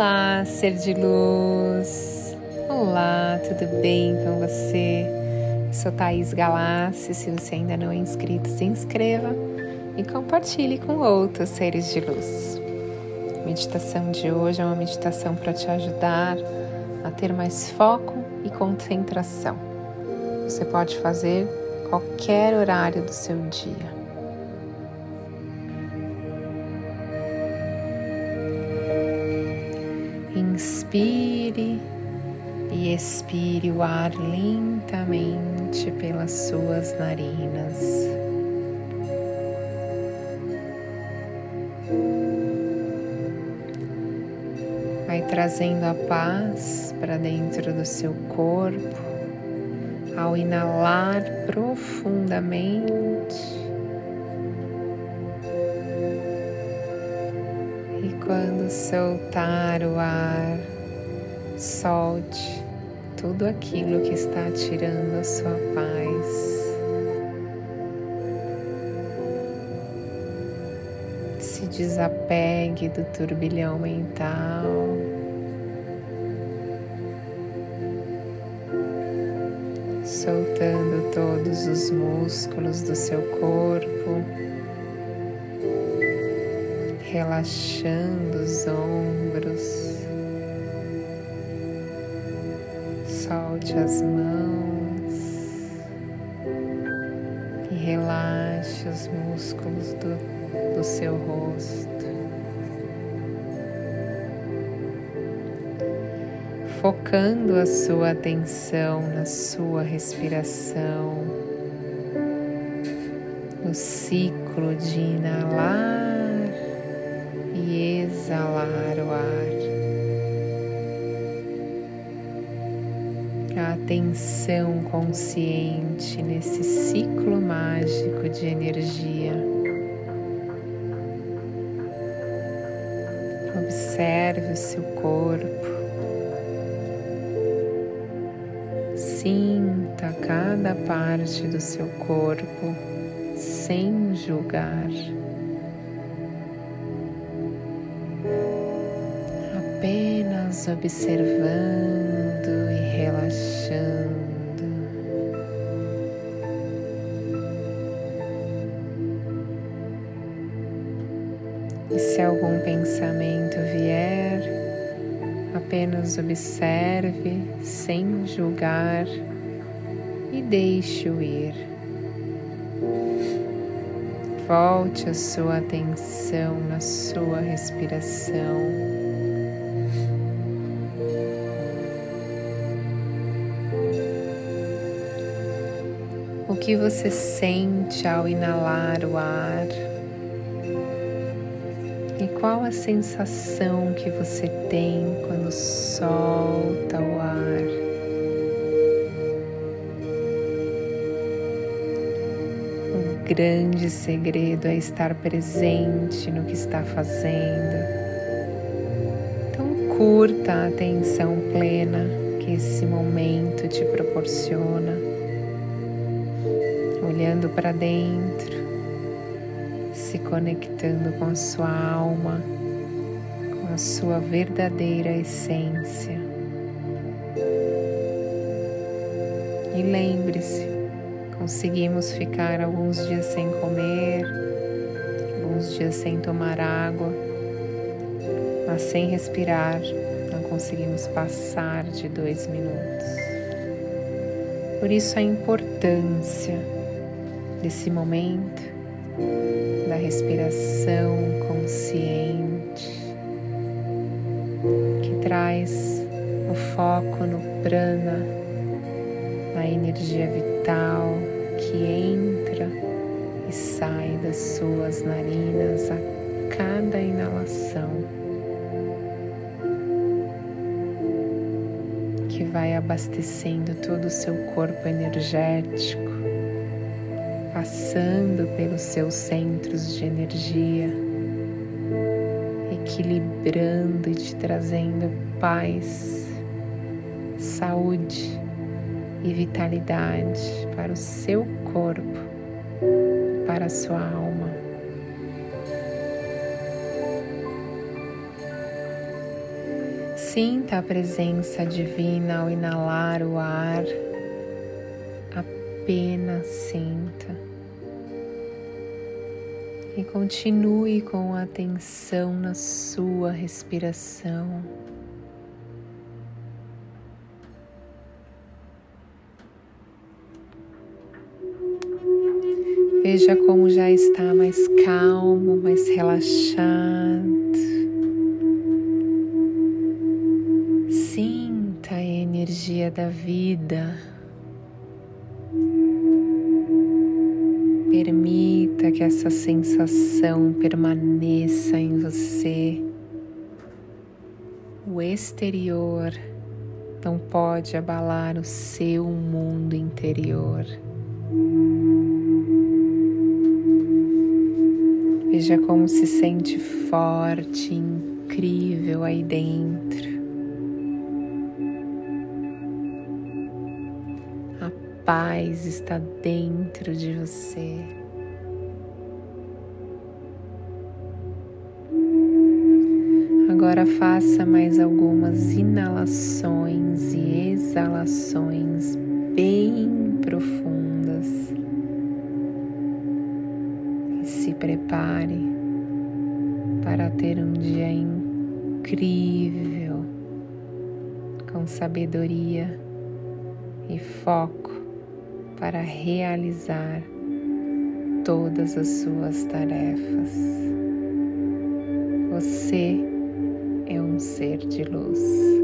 Olá, ser de luz. Olá, tudo bem com você? sou Thaís Galassi. Se você ainda não é inscrito, se inscreva e compartilhe com outros seres de luz. A meditação de hoje é uma meditação para te ajudar a ter mais foco e concentração. Você pode fazer qualquer horário do seu dia. Inspire e expire o ar lentamente pelas suas narinas. Vai trazendo a paz para dentro do seu corpo ao inalar profundamente. Quando soltar o ar, solte tudo aquilo que está tirando a sua paz. Se desapegue do turbilhão mental. Soltando todos os músculos do seu corpo relaxando os ombros. Solte as mãos e relaxe os músculos do, do seu rosto. Focando a sua atenção na sua respiração, no ciclo de inalar exalar o ar. Atenção consciente nesse ciclo mágico de energia. Observe o seu corpo. Sinta cada parte do seu corpo sem julgar. apenas observando se algum pensamento vier, apenas observe sem julgar e deixe-o ir. Volte a sua atenção na sua respiração. O que você sente ao inalar o ar? E qual a sensação que você tem quando solta o ar? O grande segredo é estar presente no que está fazendo. Então, curta a atenção plena que esse momento te proporciona olhando para dentro, se conectando com a sua alma, com a sua verdadeira essência. E lembre-se, conseguimos ficar alguns dias sem comer, alguns dias sem tomar água, mas sem respirar não conseguimos passar de dois minutos. Por isso a importância desse momento da respiração consciente que traz o foco no prana, na energia vital que entra e sai das suas narinas a cada inalação. Que vai abastecendo todo o seu corpo energético passando pelos seus centros de energia, equilibrando e te trazendo paz, saúde e vitalidade para o seu corpo, para a sua alma. Sinta a presença divina ao inalar o ar, apenas sinta. E continue com atenção na sua respiração. Veja como já está mais calmo, mais relaxado. Sinta a energia da vida. Permita que essa sensação permaneça em você. O exterior não pode abalar o seu mundo interior. Veja como se sente forte, incrível aí dentro. Paz está dentro de você. Agora faça mais algumas inalações e exalações bem profundas se prepare para ter um dia incrível, com sabedoria e foco para realizar todas as suas tarefas. Você é um ser de luz.